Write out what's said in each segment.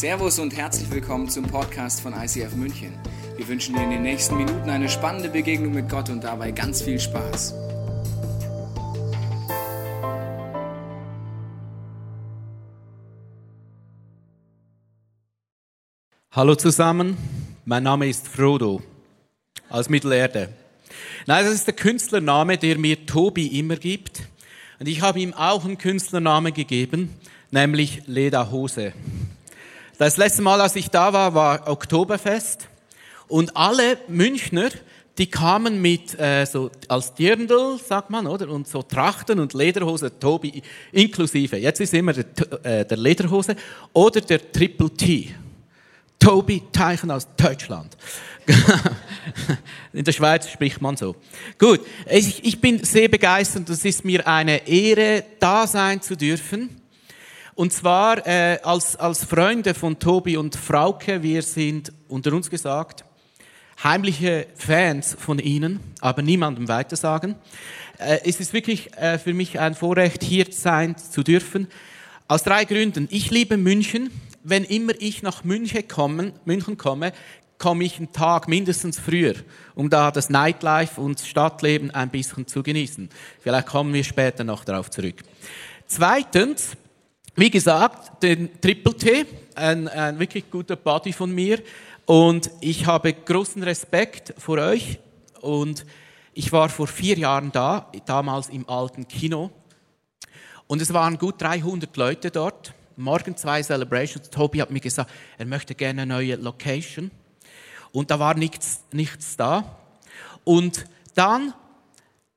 Servus und herzlich willkommen zum Podcast von ICF München. Wir wünschen dir in den nächsten Minuten eine spannende Begegnung mit Gott und dabei ganz viel Spaß. Hallo zusammen, mein Name ist Frodo aus Mittelerde. Nein, das ist der Künstlername, der mir Tobi immer gibt. Und ich habe ihm auch einen Künstlernamen gegeben, nämlich Leda Hose. Das letzte Mal, als ich da war, war Oktoberfest. Und alle Münchner, die kamen mit äh, so als Dirndl, sagt man, oder? Und so Trachten und Lederhose, Tobi inklusive. Jetzt ist immer der, äh, der Lederhose oder der Triple T. Tobi Teichen aus Deutschland. In der Schweiz spricht man so. Gut, ich, ich bin sehr begeistert. Es ist mir eine Ehre, da sein zu dürfen. Und zwar äh, als, als Freunde von Tobi und Frauke, wir sind unter uns gesagt heimliche Fans von ihnen, aber niemandem weitersagen. Äh, es ist wirklich äh, für mich ein Vorrecht, hier sein zu dürfen. Aus drei Gründen. Ich liebe München. Wenn immer ich nach München komme, München komme, komme ich einen Tag mindestens früher, um da das Nightlife und das Stadtleben ein bisschen zu genießen. Vielleicht kommen wir später noch darauf zurück. Zweitens, wie gesagt, den Triple T, ein, ein wirklich guter Buddy von mir. Und ich habe großen Respekt vor euch. Und ich war vor vier Jahren da, damals im alten Kino. Und es waren gut 300 Leute dort. Morgen zwei Celebrations. Tobi hat mir gesagt, er möchte gerne eine neue Location. Und da war nichts, nichts da. Und dann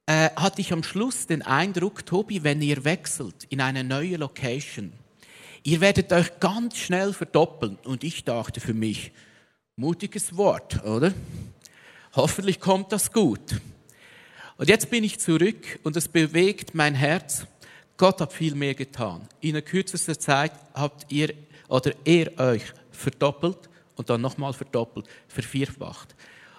äh, hatte ich am Schluss den Eindruck, Tobi, wenn ihr wechselt in eine neue Location, ihr werdet euch ganz schnell verdoppeln. Und ich dachte für mich, mutiges Wort, oder? Hoffentlich kommt das gut. Und jetzt bin ich zurück und es bewegt mein Herz. Gott hat viel mehr getan. In der kürzesten Zeit habt ihr oder er euch verdoppelt und dann nochmal verdoppelt, vervierfacht.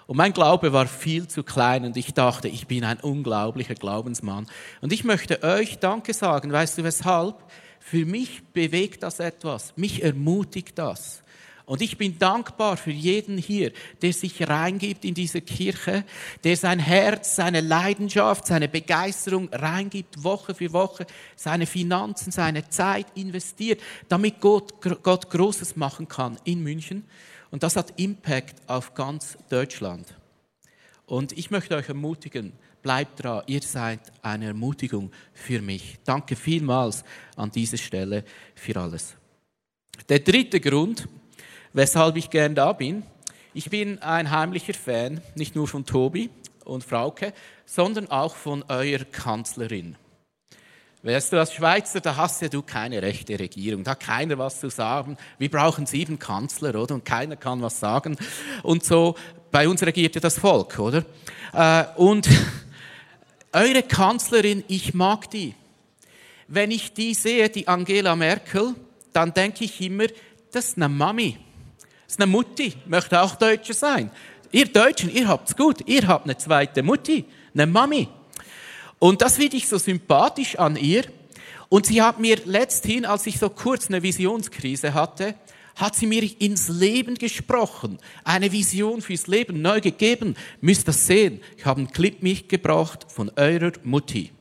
Und mein Glaube war viel zu klein und ich dachte, ich bin ein unglaublicher Glaubensmann. Und ich möchte euch Danke sagen. Weißt du weshalb? Für mich bewegt das etwas. Mich ermutigt das. Und ich bin dankbar für jeden hier, der sich reingibt in diese Kirche, der sein Herz, seine Leidenschaft, seine Begeisterung reingibt, Woche für Woche, seine Finanzen, seine Zeit investiert, damit Gott, Gott Großes machen kann in München. Und das hat Impact auf ganz Deutschland. Und ich möchte euch ermutigen, bleibt dran, ihr seid eine Ermutigung für mich. Danke vielmals an dieser Stelle für alles. Der dritte Grund, weshalb ich gern da bin, ich bin ein heimlicher Fan, nicht nur von Tobi und Frauke, sondern auch von eurer Kanzlerin. Weißt du, als Schweizer, da hast ja du keine rechte Regierung, da hat keiner was zu sagen. Wir brauchen sieben Kanzler, oder? Und keiner kann was sagen. Und so, bei uns regiert ja das Volk, oder? Äh, und eure Kanzlerin, ich mag die. Wenn ich die sehe, die Angela Merkel, dann denke ich immer, das ist eine Mami. Das ist eine Mutti, möchte auch Deutsche sein. Ihr Deutschen, ihr habt's gut, ihr habt eine zweite Mutti, eine Mami. Und das finde ich so sympathisch an ihr. Und sie hat mir letzthin, als ich so kurz eine Visionskrise hatte, hat sie mir ins Leben gesprochen, eine Vision fürs Leben neu gegeben. Müsst das sehen. Ich habe einen Clip mitgebracht von eurer Mutti.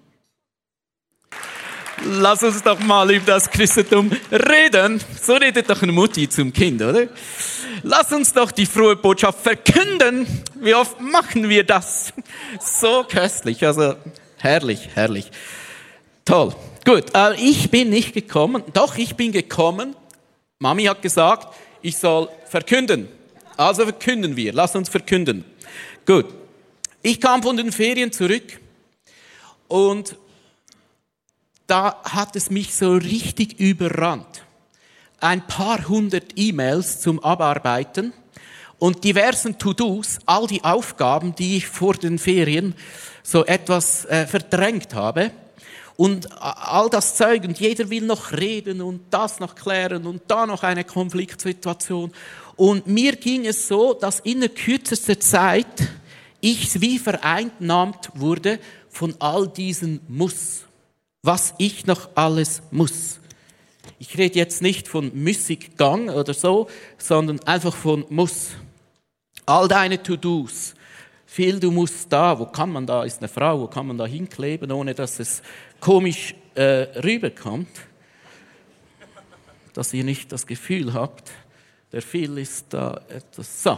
Lass uns doch mal über das Christentum reden. So redet doch eine Mutti zum Kind, oder? Lass uns doch die frohe Botschaft verkünden. Wie oft machen wir das? So köstlich. Also Herrlich, herrlich. Toll. Gut, äh, ich bin nicht gekommen. Doch, ich bin gekommen. Mami hat gesagt, ich soll verkünden. Also verkünden wir. Lass uns verkünden. Gut. Ich kam von den Ferien zurück und da hat es mich so richtig überrannt. Ein paar hundert E-Mails zum Abarbeiten und diversen To-Dos, all die Aufgaben, die ich vor den Ferien so etwas äh, verdrängt habe. Und all das Zeug und jeder will noch reden und das noch klären und da noch eine Konfliktsituation. Und mir ging es so, dass in der kürzesten Zeit ich wie vereinnahmt wurde von all diesen Muss. Was ich noch alles muss. Ich rede jetzt nicht von Müßiggang oder so, sondern einfach von muss. All deine To-Dos. Viel du musst da, wo kann man da, ist eine Frau, wo kann man da hinkleben, ohne dass es komisch äh, rüberkommt. Dass ihr nicht das Gefühl habt, der Phil ist da etwas. So,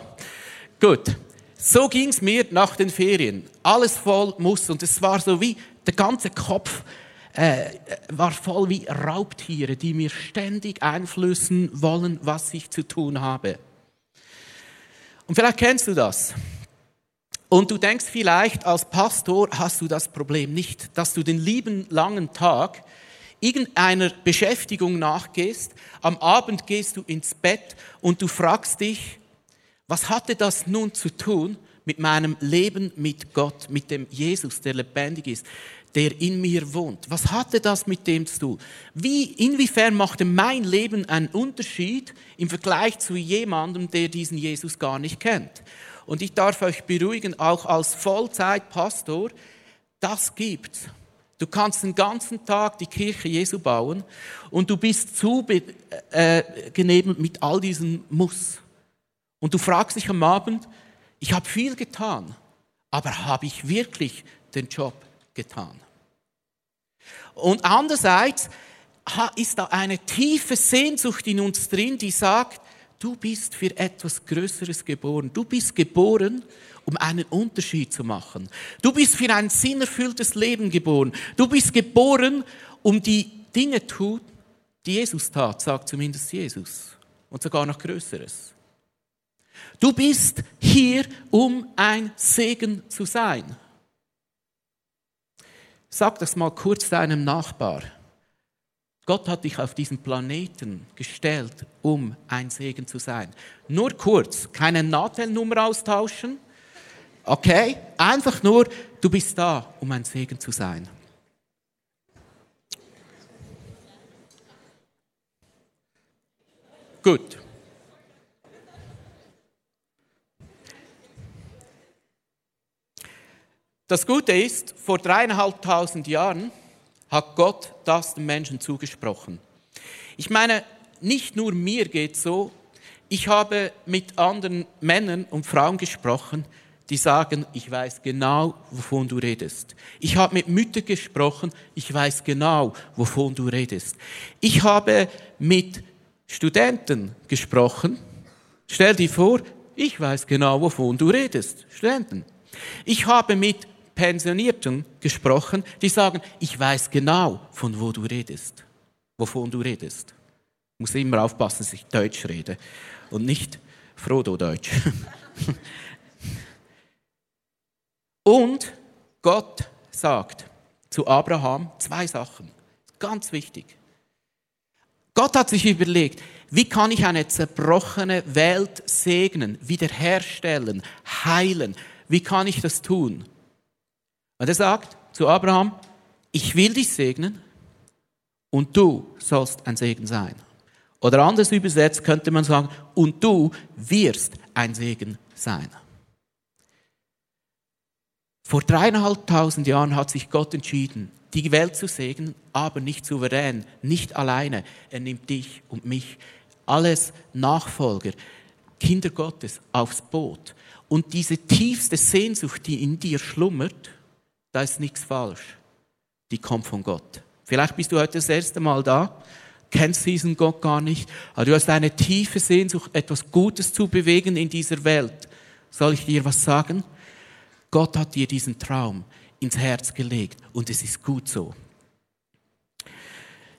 gut. So ging's mir nach den Ferien. Alles voll muss und es war so wie der ganze Kopf äh, war voll wie Raubtiere, die mir ständig einflößen wollen, was ich zu tun habe. Und vielleicht kennst du das. Und du denkst vielleicht, als Pastor hast du das Problem nicht, dass du den lieben langen Tag irgendeiner Beschäftigung nachgehst, am Abend gehst du ins Bett und du fragst dich, was hatte das nun zu tun mit meinem Leben mit Gott, mit dem Jesus, der lebendig ist, der in mir wohnt? Was hatte das mit dem zu tun? Wie, inwiefern machte mein Leben einen Unterschied im Vergleich zu jemandem, der diesen Jesus gar nicht kennt? Und ich darf euch beruhigen, auch als Vollzeitpastor, das gibt's. Du kannst den ganzen Tag die Kirche Jesu bauen und du bist zu äh, mit all diesen Muss. Und du fragst dich am Abend, ich habe viel getan, aber habe ich wirklich den Job getan? Und andererseits ist da eine tiefe Sehnsucht in uns drin, die sagt, du bist für etwas Größeres geboren. Du bist geboren, um einen Unterschied zu machen. Du bist für ein sinnerfülltes Leben geboren. Du bist geboren, um die Dinge zu tun, die Jesus tat, sagt zumindest Jesus. Und sogar noch Größeres. Du bist hier, um ein Segen zu sein. Sag das mal kurz deinem Nachbar. Gott hat dich auf diesen Planeten gestellt, um ein Segen zu sein. Nur kurz, keine Nahtelnummer austauschen. Okay? Einfach nur, du bist da, um ein Segen zu sein. Gut. Das Gute ist, vor dreieinhalbtausend Jahren hat Gott das den Menschen zugesprochen. Ich meine, nicht nur mir geht so, ich habe mit anderen Männern und Frauen gesprochen, die sagen, ich weiß genau, wovon du redest. Ich habe mit Müttern gesprochen, ich weiß genau, wovon du redest. Ich habe mit Studenten gesprochen. Stell dir vor, ich weiß genau, wovon du redest. Studenten. Ich habe mit Pensionierten gesprochen, die sagen, ich weiß genau, von wo du redest, wovon du redest. Ich muss immer aufpassen, dass ich Deutsch rede und nicht Frodo-Deutsch. und Gott sagt zu Abraham zwei Sachen, ganz wichtig. Gott hat sich überlegt, wie kann ich eine zerbrochene Welt segnen, wiederherstellen, heilen? Wie kann ich das tun? Und er sagt zu Abraham, ich will dich segnen und du sollst ein Segen sein. Oder anders übersetzt könnte man sagen, und du wirst ein Segen sein. Vor dreieinhalbtausend Jahren hat sich Gott entschieden, die Welt zu segnen, aber nicht souverän, nicht alleine. Er nimmt dich und mich, alles Nachfolger, Kinder Gottes aufs Boot. Und diese tiefste Sehnsucht, die in dir schlummert, da ist nichts falsch. Die kommt von Gott. Vielleicht bist du heute das erste Mal da, kennst diesen Gott gar nicht, aber du hast eine tiefe Sehnsucht, etwas Gutes zu bewegen in dieser Welt. Soll ich dir was sagen? Gott hat dir diesen Traum ins Herz gelegt und es ist gut so.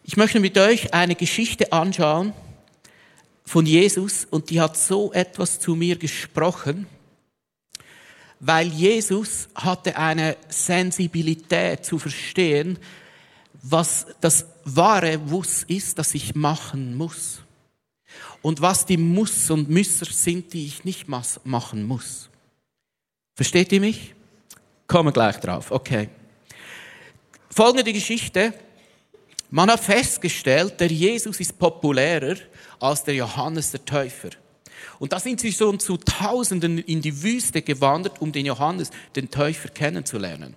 Ich möchte mit euch eine Geschichte anschauen von Jesus und die hat so etwas zu mir gesprochen weil Jesus hatte eine Sensibilität zu verstehen, was das wahre Wuss ist, das ich machen muss. Und was die Muss und Müsser sind, die ich nicht machen muss. Versteht ihr mich? Kommen gleich drauf. Okay. Folgende Geschichte. Man hat festgestellt, der Jesus ist populärer als der Johannes der Täufer. Und da sind sie schon zu Tausenden in die Wüste gewandert, um den Johannes, den Täufer, kennenzulernen.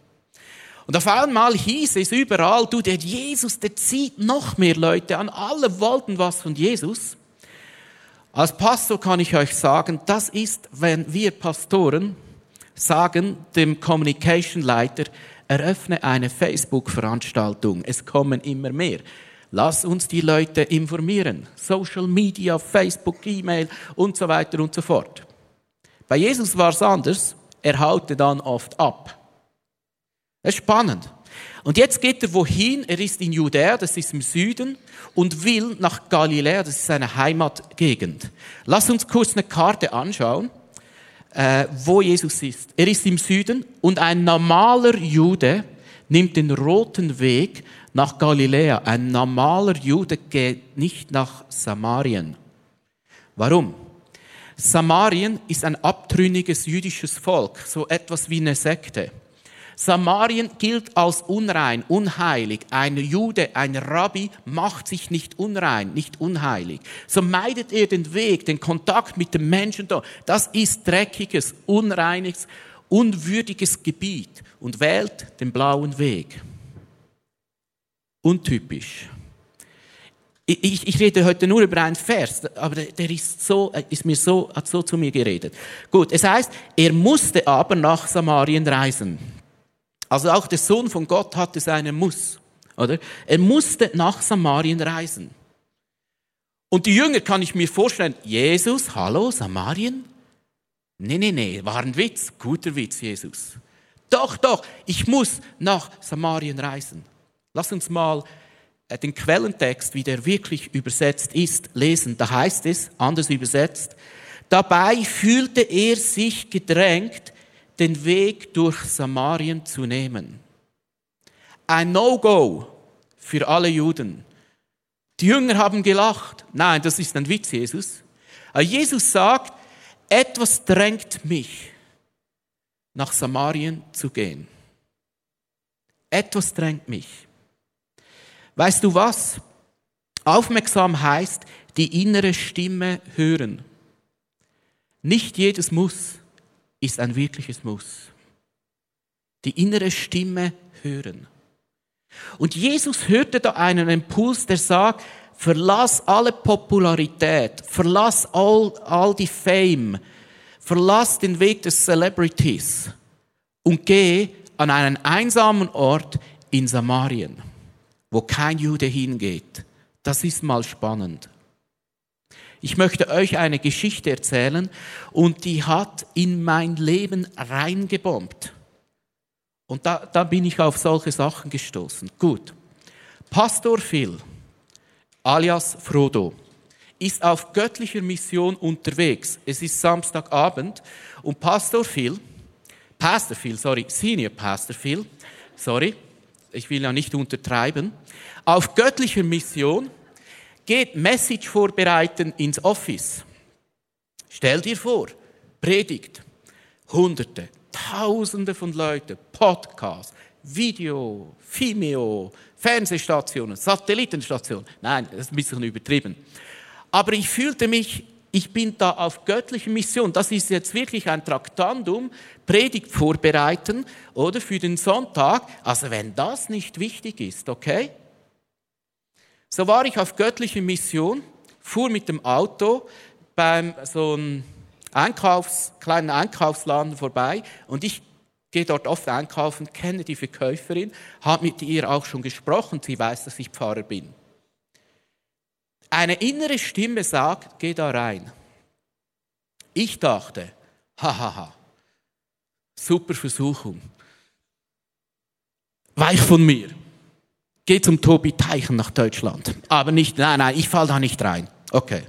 Und auf einmal hieß es überall, du, der Jesus, der zieht noch mehr Leute an. Alle wollten was von Jesus. Als Pastor kann ich euch sagen, das ist, wenn wir Pastoren sagen dem Communication Leiter, eröffne eine Facebook-Veranstaltung. Es kommen immer mehr. Lass uns die Leute informieren. Social Media, Facebook, E-Mail und so weiter und so fort. Bei Jesus war es anders. Er haute dann oft ab. Das ist spannend. Und jetzt geht er wohin? Er ist in Judäa, das ist im Süden, und will nach Galiläa, das ist seine Heimatgegend. Lass uns kurz eine Karte anschauen, äh, wo Jesus ist. Er ist im Süden und ein normaler Jude nimmt den roten Weg nach Galiläa. Ein normaler Jude geht nicht nach Samarien. Warum? Samarien ist ein abtrünniges jüdisches Volk, so etwas wie eine Sekte. Samarien gilt als unrein, unheilig. Ein Jude, ein Rabbi macht sich nicht unrein, nicht unheilig. So meidet er den Weg, den Kontakt mit den Menschen da. Das ist dreckiges, unreiniges, unwürdiges Gebiet und wählt den blauen Weg. Untypisch. Ich, ich, rede heute nur über einen Vers, aber der ist so, ist mir so, hat so zu mir geredet. Gut, es heißt, er musste aber nach Samarien reisen. Also auch der Sohn von Gott hatte seinen Muss, oder? Er musste nach Samarien reisen. Und die Jünger kann ich mir vorstellen, Jesus, hallo, Samarien? Nee, nee, nee, war ein Witz, guter Witz, Jesus. Doch, doch, ich muss nach Samarien reisen. Lass uns mal äh, den Quellentext, wie der wirklich übersetzt ist, lesen. Da heißt es, anders übersetzt, dabei fühlte er sich gedrängt, den Weg durch Samarien zu nehmen. Ein No-Go für alle Juden. Die Jünger haben gelacht. Nein, das ist ein Witz, Jesus. Jesus sagt, etwas drängt mich, nach Samarien zu gehen. Etwas drängt mich. Weißt du was? Aufmerksam heißt, die innere Stimme hören. Nicht jedes Muss ist ein wirkliches Muss. Die innere Stimme hören. Und Jesus hörte da einen Impuls, der sagt, verlass alle Popularität, verlass all, all die Fame, verlass den Weg des Celebrities und geh an einen einsamen Ort in Samarien, wo kein Jude hingeht. Das ist mal spannend. Ich möchte euch eine Geschichte erzählen und die hat in mein Leben reingebombt. Und da, da bin ich auf solche Sachen gestoßen. Gut. Pastor Phil, alias Frodo, ist auf göttlicher Mission unterwegs. Es ist Samstagabend und Pastor Phil, Pastor Phil, sorry, Senior Pastor Phil, sorry, ich will ja nicht untertreiben, auf göttlicher Mission geht Message vorbereiten ins Office. Stell dir vor, Predigt, Hunderte, Tausende von Leuten, Podcasts, Video, Vimeo, Fernsehstationen, Satellitenstationen. Nein, das ist ein bisschen übertrieben. Aber ich fühlte mich, ich bin da auf göttlicher Mission. Das ist jetzt wirklich ein Traktandum, Predigt vorbereiten oder für den Sonntag. Also wenn das nicht wichtig ist, okay? So war ich auf göttliche Mission, fuhr mit dem Auto beim so einem Einkaufs, kleinen Einkaufsladen vorbei und ich gehe dort oft einkaufen, kenne die Verkäuferin, habe mit ihr auch schon gesprochen, sie weiß, dass ich Pfarrer bin. Eine innere Stimme sagt, geh da rein. Ich dachte, hahaha, super Versuchung. Weich von mir geh zum Tobi Teichen nach Deutschland. Aber nicht, nein, nein, ich fall da nicht rein. Okay,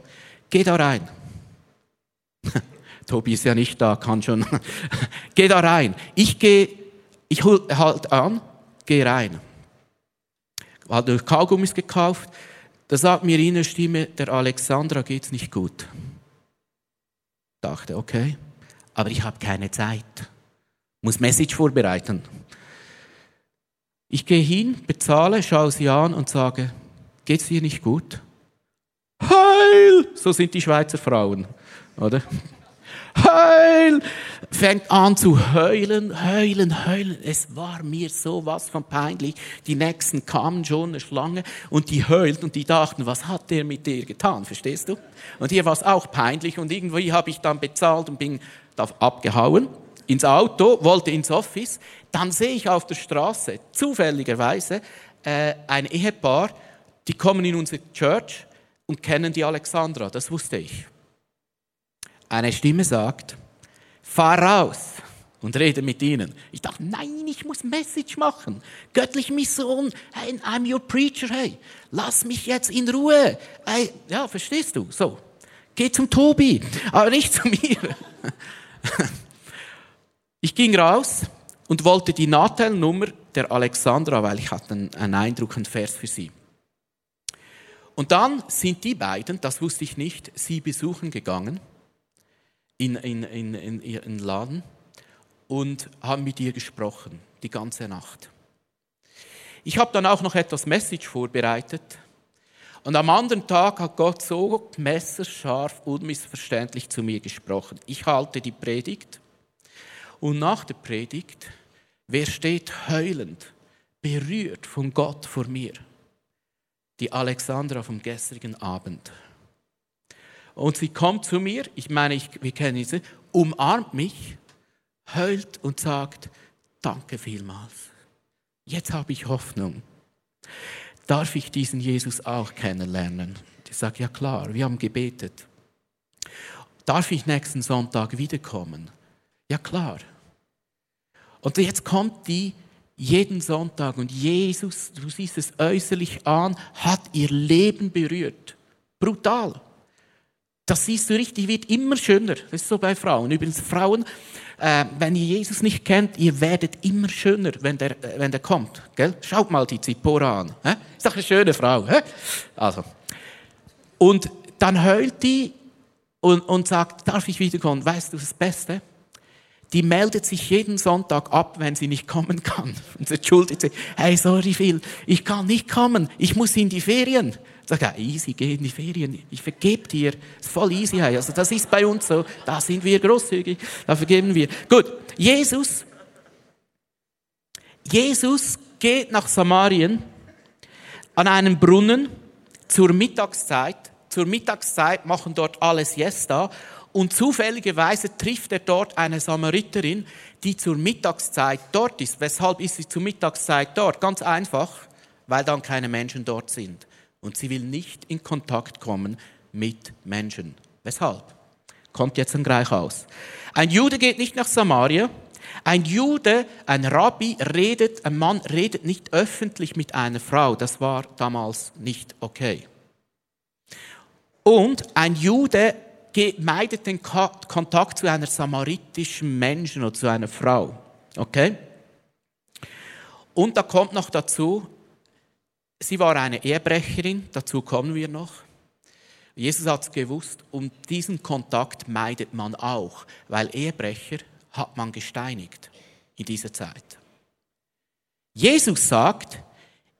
geh da rein. Tobi ist ja nicht da, kann schon. geh da rein. Ich gehe, ich halt an, geh rein. Hat Kaugummis gekauft. Da sagt mir in der Stimme, der Alexandra geht's nicht gut. Dachte, okay, aber ich habe keine Zeit. Muss Message vorbereiten. Ich gehe hin, bezahle, schaue sie an und sage, geht's dir nicht gut? Heil! So sind die Schweizer Frauen, oder? Heul! Fängt an zu heulen, heulen, heulen. Es war mir so was von peinlich. Die Nächsten kamen schon, eine Schlange, und die heult und die dachten, was hat der mit dir getan? Verstehst du? Und hier war es auch peinlich und irgendwie habe ich dann bezahlt und bin abgehauen ins Auto, wollte ins Office. Dann sehe ich auf der Straße zufälligerweise äh, ein Ehepaar, die kommen in unsere Church und kennen die Alexandra. Das wusste ich. Eine Stimme sagt, fahr raus und rede mit ihnen. Ich dachte, nein, ich muss Message machen. Göttlich Mission, hey, I'm your preacher, hey, lass mich jetzt in Ruhe. Hey, ja, verstehst du? So, geh zum Tobi, aber nicht zu mir. Ich ging raus und wollte die Nachteilnummer der Alexandra, weil ich hatte einen Eindruck, einen Vers für sie. Und dann sind die beiden, das wusste ich nicht, sie besuchen gegangen in, in, in, in ihren Laden und haben mit ihr gesprochen, die ganze Nacht. Ich habe dann auch noch etwas Message vorbereitet. Und am anderen Tag hat Gott so messerscharf, unmissverständlich zu mir gesprochen. Ich halte die Predigt und nach der Predigt, wer steht heulend, berührt von Gott vor mir? Die Alexandra vom gestrigen Abend. Und sie kommt zu mir, ich meine, ich, wir kennen sie, umarmt mich, heult und sagt, danke vielmals. Jetzt habe ich Hoffnung. Darf ich diesen Jesus auch kennenlernen? Ich sage, ja klar, wir haben gebetet. Darf ich nächsten Sonntag wiederkommen? Ja klar. Und jetzt kommt die jeden Sonntag und Jesus, du siehst es äußerlich an, hat ihr Leben berührt. Brutal. Das siehst du richtig, wird immer schöner. Das ist so bei Frauen. Übrigens, Frauen, äh, wenn ihr Jesus nicht kennt, ihr werdet immer schöner, wenn der, äh, wenn der kommt. Gell? Schaut mal die Zippora an. Hä? Ist doch eine schöne Frau. Hä? Also. Und dann heult die und, und sagt, darf ich wiederkommen? Weißt du das Beste? die meldet sich jeden Sonntag ab, wenn sie nicht kommen kann. Und entschuldigt sich, hey, sorry Phil, ich kann nicht kommen, ich muss in die Ferien. Sag, ja, easy, geh in die Ferien, ich vergebe dir. ist voll easy. Also das ist bei uns so, da sind wir großzügig, da vergeben wir. Gut, Jesus, Jesus geht nach Samarien an einen Brunnen zur Mittagszeit. Zur Mittagszeit machen dort alle Siesta und zufälligerweise trifft er dort eine Samariterin, die zur Mittagszeit dort ist. Weshalb ist sie zur Mittagszeit dort? Ganz einfach, weil dann keine Menschen dort sind. Und sie will nicht in Kontakt kommen mit Menschen. Weshalb? Kommt jetzt dann gleich aus. Ein Jude geht nicht nach Samaria. Ein Jude, ein Rabbi redet, ein Mann redet nicht öffentlich mit einer Frau. Das war damals nicht okay. Und ein Jude meidet den Kontakt zu einer samaritischen Menschen oder zu einer Frau. Okay? Und da kommt noch dazu, sie war eine Ehebrecherin, dazu kommen wir noch. Jesus hat es gewusst, und diesen Kontakt meidet man auch, weil Ehebrecher hat man gesteinigt in dieser Zeit. Jesus sagt,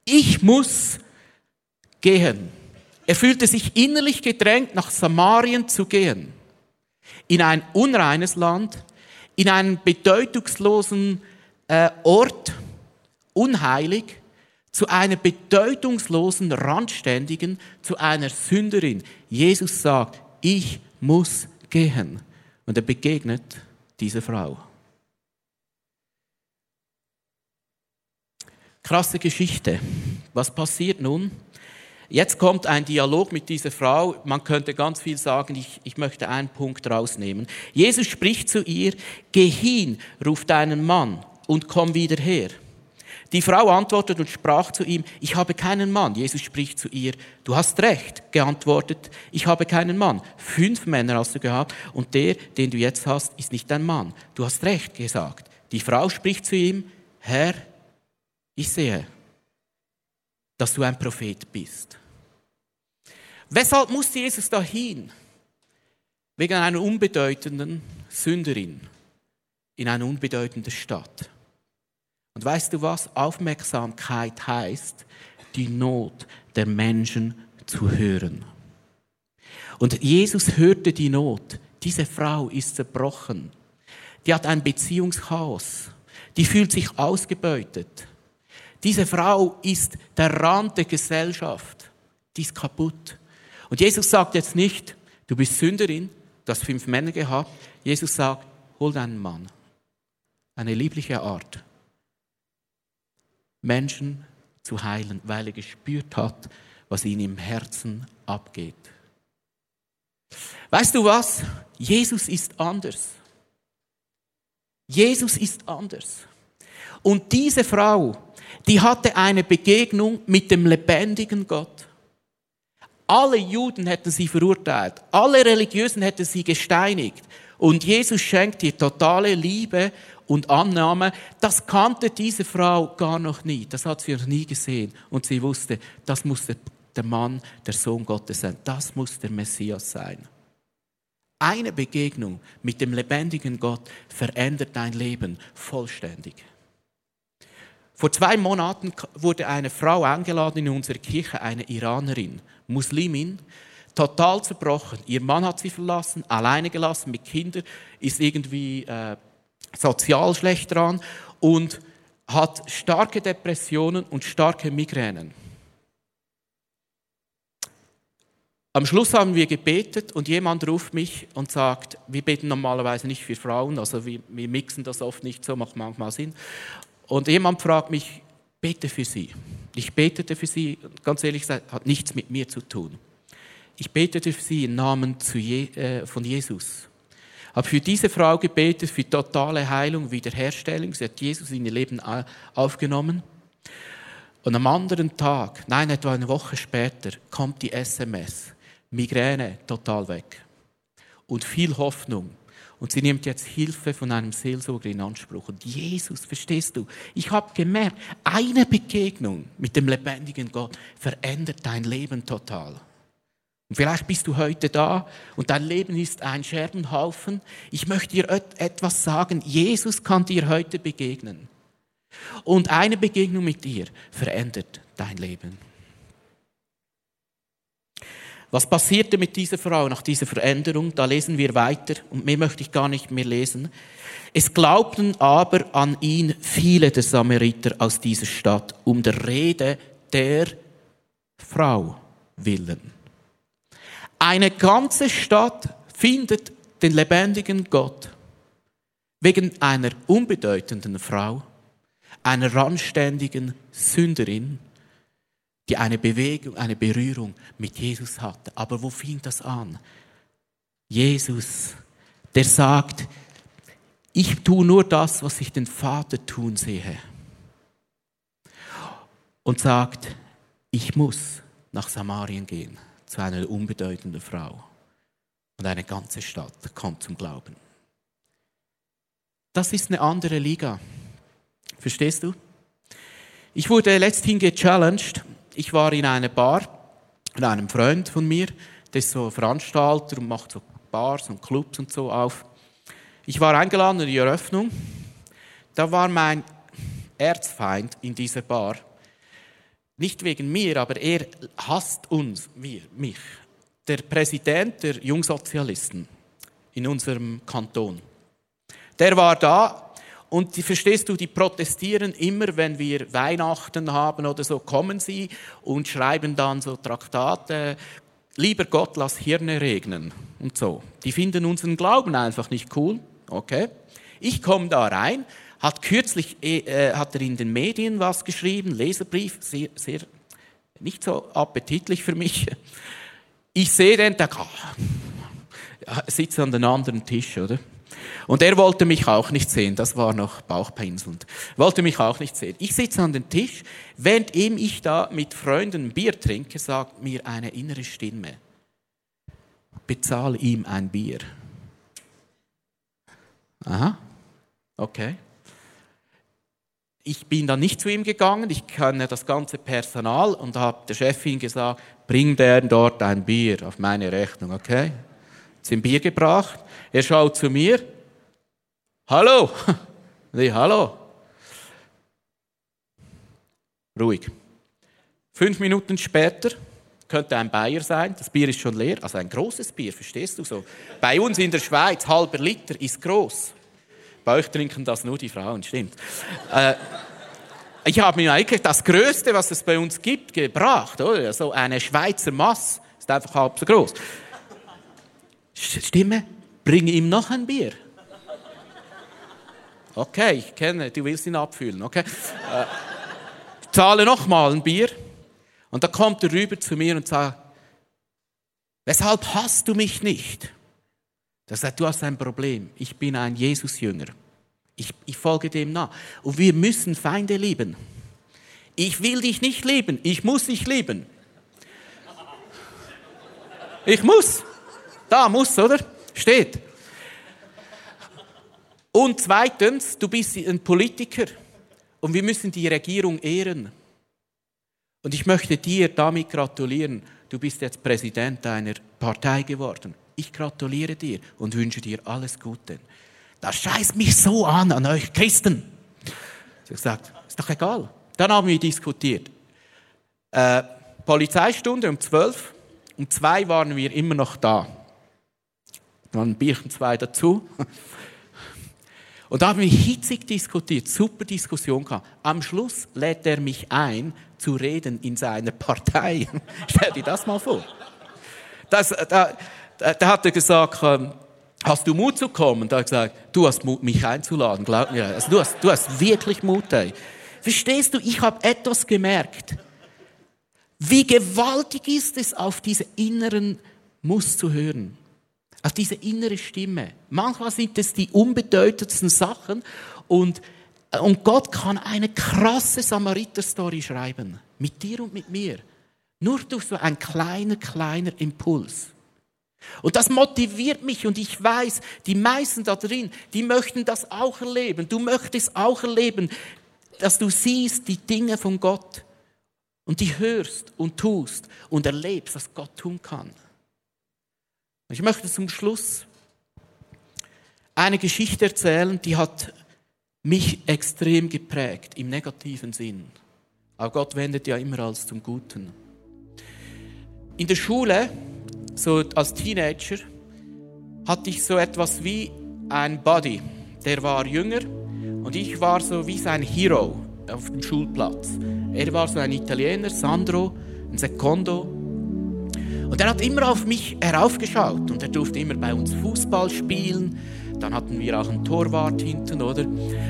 ich muss gehen. Er fühlte sich innerlich gedrängt, nach Samarien zu gehen. In ein unreines Land, in einen bedeutungslosen äh, Ort, unheilig, zu einer bedeutungslosen Randständigen, zu einer Sünderin. Jesus sagt, ich muss gehen. Und er begegnet dieser Frau. Krasse Geschichte. Was passiert nun? Jetzt kommt ein Dialog mit dieser Frau. Man könnte ganz viel sagen. Ich, ich möchte einen Punkt rausnehmen. Jesus spricht zu ihr, geh hin, ruf deinen Mann und komm wieder her. Die Frau antwortet und sprach zu ihm, ich habe keinen Mann. Jesus spricht zu ihr, du hast recht, geantwortet, ich habe keinen Mann. Fünf Männer hast du gehabt und der, den du jetzt hast, ist nicht dein Mann. Du hast recht gesagt. Die Frau spricht zu ihm, Herr, ich sehe, dass du ein Prophet bist. Weshalb musste Jesus dahin? Wegen einer unbedeutenden Sünderin in einer unbedeutenden Stadt. Und weißt du was? Aufmerksamkeit heißt, die Not der Menschen zu hören. Und Jesus hörte die Not diese Frau ist zerbrochen. Die hat ein Beziehungschaos. Die fühlt sich ausgebeutet. Diese Frau ist der Rand der Gesellschaft. Die ist kaputt. Und Jesus sagt jetzt nicht, du bist Sünderin, du hast fünf Männer gehabt. Jesus sagt, hol deinen Mann. Eine liebliche Art, Menschen zu heilen, weil er gespürt hat, was ihnen im Herzen abgeht. Weißt du was? Jesus ist anders. Jesus ist anders. Und diese Frau, die hatte eine Begegnung mit dem lebendigen Gott. Alle Juden hätten sie verurteilt, alle Religiösen hätten sie gesteinigt. Und Jesus schenkt ihr totale Liebe und Annahme. Das kannte diese Frau gar noch nie. Das hat sie noch nie gesehen. Und sie wusste, das muss der, der Mann, der Sohn Gottes sein. Das muss der Messias sein. Eine Begegnung mit dem lebendigen Gott verändert dein Leben vollständig. Vor zwei Monaten wurde eine Frau eingeladen in unsere Kirche, eine Iranerin, Muslimin, total zerbrochen. Ihr Mann hat sie verlassen, alleine gelassen mit Kindern, ist irgendwie äh, sozial schlecht dran und hat starke Depressionen und starke Migränen. Am Schluss haben wir gebetet und jemand ruft mich und sagt, wir beten normalerweise nicht für Frauen, also wir, wir mixen das oft nicht so, macht manchmal Sinn. Und jemand fragt mich, bete für sie. Ich betete für sie, ganz ehrlich gesagt, hat nichts mit mir zu tun. Ich betete für sie im Namen Je, äh, von Jesus. Habe für diese Frau gebetet, für totale Heilung, Wiederherstellung. Sie hat Jesus in ihr Leben aufgenommen. Und am anderen Tag, nein, etwa eine Woche später, kommt die SMS. Migräne total weg. Und viel Hoffnung. Und sie nimmt jetzt Hilfe von einem Seelsorger in Anspruch. Und Jesus, verstehst du? Ich habe gemerkt, eine Begegnung mit dem lebendigen Gott verändert dein Leben total. Und vielleicht bist du heute da und dein Leben ist ein Scherbenhaufen. Ich möchte dir etwas sagen. Jesus kann dir heute begegnen. Und eine Begegnung mit dir verändert dein Leben. Was passierte mit dieser Frau nach dieser Veränderung? Da lesen wir weiter und mehr möchte ich gar nicht mehr lesen. Es glaubten aber an ihn viele der Samariter aus dieser Stadt um der Rede der Frau willen. Eine ganze Stadt findet den lebendigen Gott wegen einer unbedeutenden Frau, einer randständigen Sünderin, die eine Bewegung, eine Berührung mit Jesus hatte. Aber wo fing das an? Jesus, der sagt, ich tue nur das, was ich den Vater tun sehe. Und sagt, ich muss nach Samarien gehen, zu einer unbedeutenden Frau. Und eine ganze Stadt kommt zum Glauben. Das ist eine andere Liga. Verstehst du? Ich wurde letzthin gechallenged ich war in einer Bar mit einem Freund von mir, der ist so Veranstalter und macht so Bars und Clubs und so auf. Ich war eingeladen in die Eröffnung. Da war mein Erzfeind in dieser Bar. Nicht wegen mir, aber er hasst uns, wir, mich. Der Präsident der Jungsozialisten in unserem Kanton. Der war da und die, verstehst du, die protestieren immer, wenn wir Weihnachten haben oder so, kommen sie und schreiben dann so Traktate, lieber Gott, lass Hirne regnen und so. Die finden unseren Glauben einfach nicht cool. Okay. Ich komme da rein, hat kürzlich, äh, hat er in den Medien was geschrieben, Leserbrief, sehr, sehr, nicht so appetitlich für mich. Ich sehe den, der sitzt an den anderen Tisch, oder? Und er wollte mich auch nicht sehen, das war noch bauchpinselnd. Wollte mich auch nicht sehen. Ich sitze an dem Tisch, während ich da mit Freunden Bier trinke, sagt mir eine innere Stimme, bezahl ihm ein Bier. Aha, okay. Ich bin dann nicht zu ihm gegangen, ich kenne das ganze Personal und habe der Chefin gesagt, bring der dort ein Bier auf meine Rechnung, okay? Zum Bier gebracht. Er schaut zu mir, Hallo? Nee, hallo? Ruhig. Fünf Minuten später könnte ein Bayer sein. Das Bier ist schon leer, also ein großes Bier, verstehst du so? Bei uns in der Schweiz, halber Liter ist groß. Bei euch trinken das nur die Frauen, stimmt. äh, ich habe mir eigentlich das Größte, was es bei uns gibt, gebracht. Oder? So eine Schweizer Mass ist einfach halb so groß. Stimme, bringe ihm noch ein Bier. Okay, ich kenne, du willst ihn abfühlen, okay? Äh, zahle noch mal ein Bier. Und da kommt er rüber zu mir und sagt, weshalb hast du mich nicht? Er sagt, du hast ein Problem. Ich bin ein Jesus-Jünger. Ich, ich folge dem nach. Und wir müssen Feinde lieben. Ich will dich nicht lieben. Ich muss dich lieben. Ich muss. Da muss, oder? Steht. Und zweitens, du bist ein Politiker und wir müssen die Regierung ehren. Und ich möchte dir damit gratulieren. Du bist jetzt Präsident einer Partei geworden. Ich gratuliere dir und wünsche dir alles Gute. Das scheißt mich so an, an euch Christen. Ich habe gesagt, ist doch egal. Dann haben wir diskutiert. Äh, Polizeistunde um zwölf. Um zwei waren wir immer noch da. Dann ein Bierchen zwei dazu. Und da haben wir hitzig diskutiert, super Diskussion gehabt. Am Schluss lädt er mich ein, zu reden in seiner Partei. Stell dir das mal vor. Das, da, da hat er gesagt, ähm, hast du Mut zu kommen? Da hat er gesagt, du hast Mut, mich einzuladen, glaub mir. Also du, hast, du hast wirklich Mut. Ey. Verstehst du, ich habe etwas gemerkt. Wie gewaltig ist es, auf diese inneren Muss zu hören auf diese innere Stimme. Manchmal sind es die unbedeutendsten Sachen und, und Gott kann eine krasse Samariter-Story schreiben. Mit dir und mit mir. Nur durch so ein kleiner, kleiner Impuls. Und das motiviert mich und ich weiß, die meisten da drin, die möchten das auch erleben. Du möchtest auch erleben, dass du siehst die Dinge von Gott und die hörst und tust und erlebst, was Gott tun kann. Ich möchte zum Schluss eine Geschichte erzählen, die hat mich extrem geprägt, im negativen Sinn. Aber Gott wendet ja immer alles zum Guten. In der Schule, so als Teenager, hatte ich so etwas wie ein Buddy. Der war jünger und ich war so wie sein Hero auf dem Schulplatz. Er war so ein Italiener, Sandro, ein Secondo, und er hat immer auf mich heraufgeschaut und er durfte immer bei uns Fußball spielen. Dann hatten wir auch einen Torwart hinten, oder?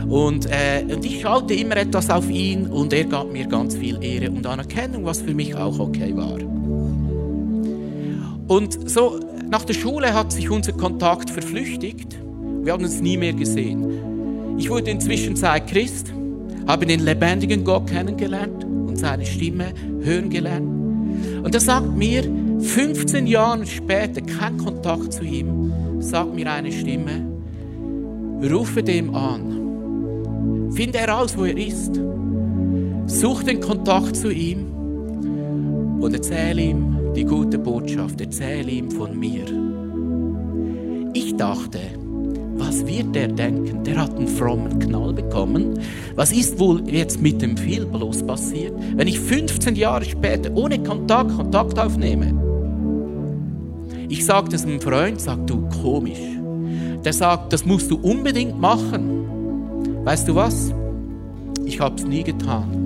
Und, äh, und ich schaute immer etwas auf ihn und er gab mir ganz viel Ehre und Anerkennung, was für mich auch okay war. Und so nach der Schule hat sich unser Kontakt verflüchtigt. Wir haben uns nie mehr gesehen. Ich wurde inzwischen Zeit Christ, habe den lebendigen Gott kennengelernt und seine Stimme hören gelernt. Und er sagt mir, 15 Jahre später, kein Kontakt zu ihm, sagt mir eine Stimme, rufe dem an. Finde heraus, wo er ist. Such den Kontakt zu ihm und erzähle ihm die gute Botschaft. Erzähle ihm von mir. Ich dachte, was wird der denken? Der hat einen frommen Knall bekommen. Was ist wohl jetzt mit dem Film bloß passiert, wenn ich 15 Jahre später ohne Kontakt Kontakt aufnehme? Ich sage das einem Freund, sag du, komisch. Der sagt, das musst du unbedingt machen. Weißt du was? Ich habe es nie getan.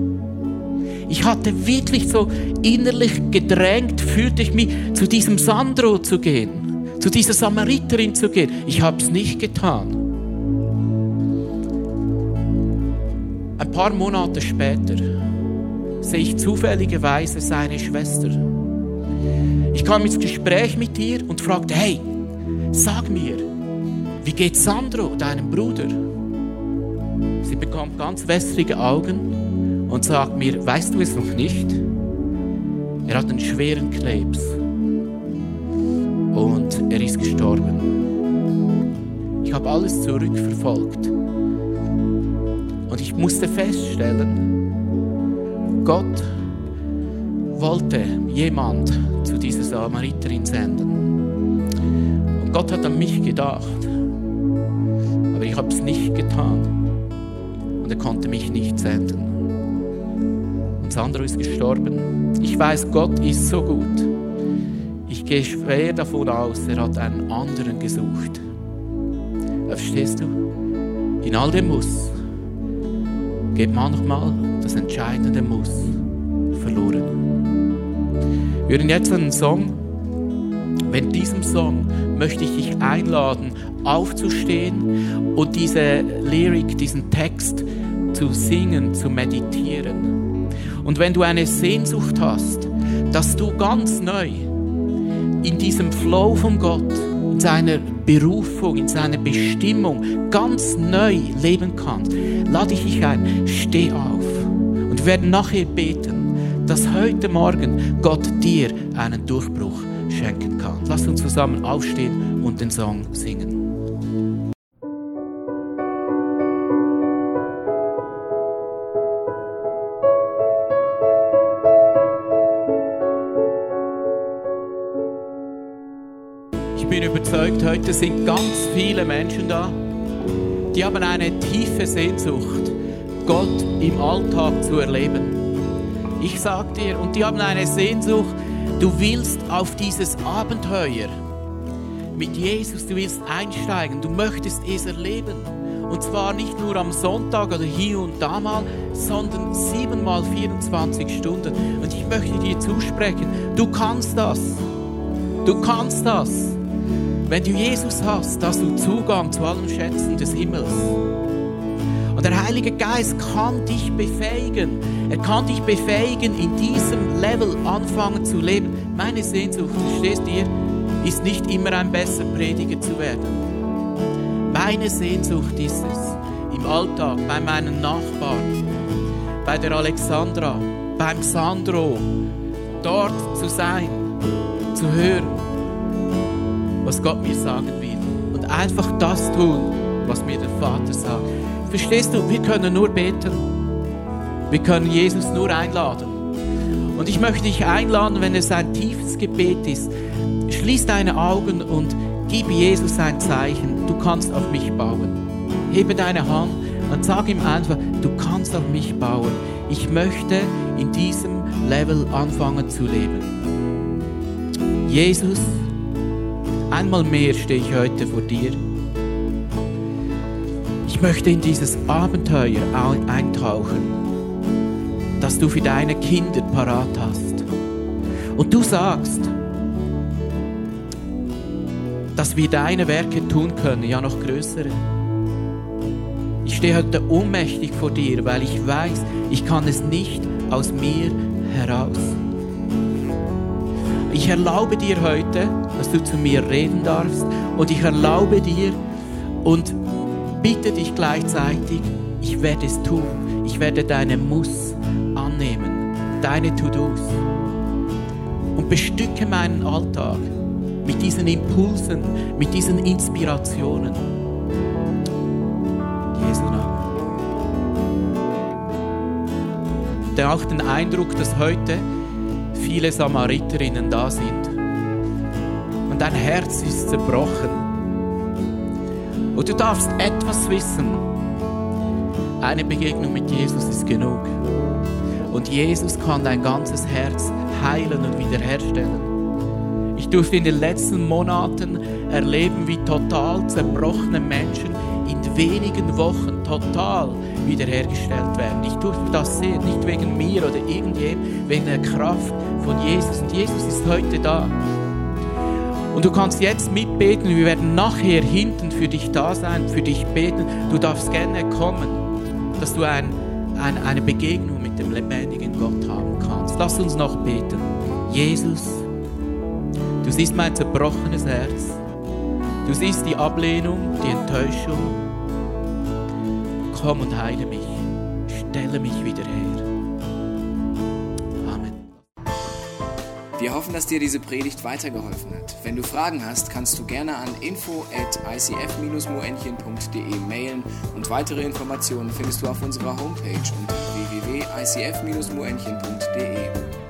Ich hatte wirklich so innerlich gedrängt, fühlte ich mich, zu diesem Sandro zu gehen, zu dieser Samariterin zu gehen. Ich habe es nicht getan. Ein paar Monate später sehe ich zufälligerweise seine Schwester ich kam ins Gespräch mit ihr und fragte, hey, sag mir, wie geht Sandro, deinem Bruder? Sie bekommt ganz wässrige Augen und sagt mir, weißt du es noch nicht? Er hat einen schweren Krebs und er ist gestorben. Ich habe alles zurückverfolgt und ich musste feststellen, Gott wollte jemand zu dieser Samariterin senden. Und Gott hat an mich gedacht. Aber ich habe es nicht getan. Und er konnte mich nicht senden. Sandro ist gestorben. Ich weiß, Gott ist so gut. Ich gehe schwer davon aus, er hat einen anderen gesucht. Verstehst du? In all dem Muss geht manchmal das entscheidende Muss verloren. Wir hören jetzt einen Song. Mit diesem Song möchte ich dich einladen, aufzustehen und diese Lyrik, diesen Text zu singen, zu meditieren. Und wenn du eine Sehnsucht hast, dass du ganz neu in diesem Flow von Gott, in seiner Berufung, in seiner Bestimmung ganz neu leben kannst, lade ich dich ein, steh auf. Und wir werden nachher beten, dass heute Morgen Gott dir einen Durchbruch schenken kann. Lass uns zusammen aufstehen und den Song singen. Heute sind ganz viele Menschen da, die haben eine tiefe Sehnsucht, Gott im Alltag zu erleben. Ich sag dir, und die haben eine Sehnsucht, du willst auf dieses Abenteuer mit Jesus, du willst einsteigen, du möchtest es erleben. Und zwar nicht nur am Sonntag oder hier und da mal, sondern siebenmal 24 Stunden. Und ich möchte dir zusprechen, du kannst das. Du kannst das. Wenn du Jesus hast, hast du Zugang zu allen Schätzen des Himmels. Und der Heilige Geist kann dich befähigen. Er kann dich befähigen, in diesem Level anfangen zu leben. Meine Sehnsucht, verstehst du, ist nicht immer ein besser Prediger zu werden. Meine Sehnsucht ist es, im Alltag, bei meinen Nachbarn, bei der Alexandra, beim Sandro, dort zu sein, zu hören, was Gott mir sagen will. Und einfach das tun, was mir der Vater sagt. Verstehst du, wir können nur beten. Wir können Jesus nur einladen. Und ich möchte dich einladen, wenn es ein tiefes Gebet ist, schließ deine Augen und gib Jesus ein Zeichen. Du kannst auf mich bauen. Hebe deine Hand und sag ihm einfach, du kannst auf mich bauen. Ich möchte in diesem Level anfangen zu leben. Jesus, einmal mehr stehe ich heute vor dir. Ich möchte in dieses Abenteuer eintauchen, das du für deine Kinder parat hast. Und du sagst, dass wir deine Werke tun können, ja noch größere. Ich stehe heute ohnmächtig vor dir, weil ich weiß, ich kann es nicht aus mir heraus. Ich erlaube dir heute, dass du zu mir reden darfst und ich erlaube dir und bitte dich gleichzeitig, ich werde es tun. Ich werde deine Muss annehmen, deine To-Dos und bestücke meinen Alltag mit diesen Impulsen, mit diesen Inspirationen. Jesu Namen. Der auch den Eindruck, dass heute viele Samariterinnen da sind und dein Herz ist zerbrochen. Und du darfst etwas wissen. Eine Begegnung mit Jesus ist genug. Und Jesus kann dein ganzes Herz heilen und wiederherstellen. Ich durfte in den letzten Monaten erleben, wie total zerbrochene Menschen in wenigen Wochen total wiederhergestellt werden. Ich durfte das sehen, nicht wegen mir oder irgendjemandem, wegen der Kraft von Jesus. Und Jesus ist heute da. Und du kannst jetzt mitbeten. Wir werden nachher hinten für dich da sein, für dich beten. Du darfst gerne kommen, dass du ein, ein, eine Begegnung mit dem lebendigen Gott haben kannst. Lass uns noch beten. Jesus, du siehst mein zerbrochenes Herz. Du siehst die Ablehnung, die Enttäuschung. Komm und heile mich. Stelle mich wieder her. Amen. Wir hoffen, dass dir diese Predigt weitergeholfen hat. Wenn du Fragen hast, kannst du gerne an info at icf-moenchen.de mailen und weitere Informationen findest du auf unserer Homepage unter www.icf-moenchen.de.